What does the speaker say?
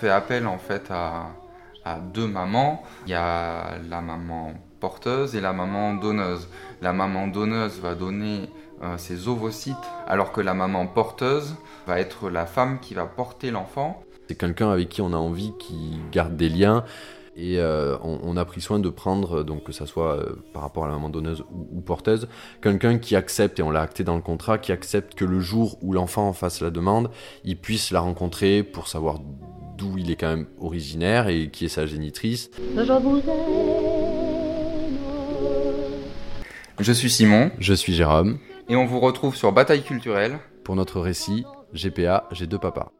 fait appel en fait à, deux mamans. Il y a la maman porteuse et la maman donneuse. La maman donneuse va donner euh, ses ovocytes, alors que la maman porteuse va être la femme qui va porter l'enfant. C'est quelqu'un avec qui on a envie qui garde des liens. Et euh, on, a pris soin de prendre, donc que ça soit euh, par rapport à la maman donneuse ou, porteuse, quelqu'un qui accepte, et on l'a acté dans le contrat, qui accepte que le jour où l'enfant fasse la demande, il puisse la rencontrer pour savoir d'où il est quand même originaire et qui est sa génitrice. Je vous aime. Je suis Simon Je suis Jérôme. et on vous retrouve sur Bataille culturelle. Pour notre récit, GPA, j'ai deux papas.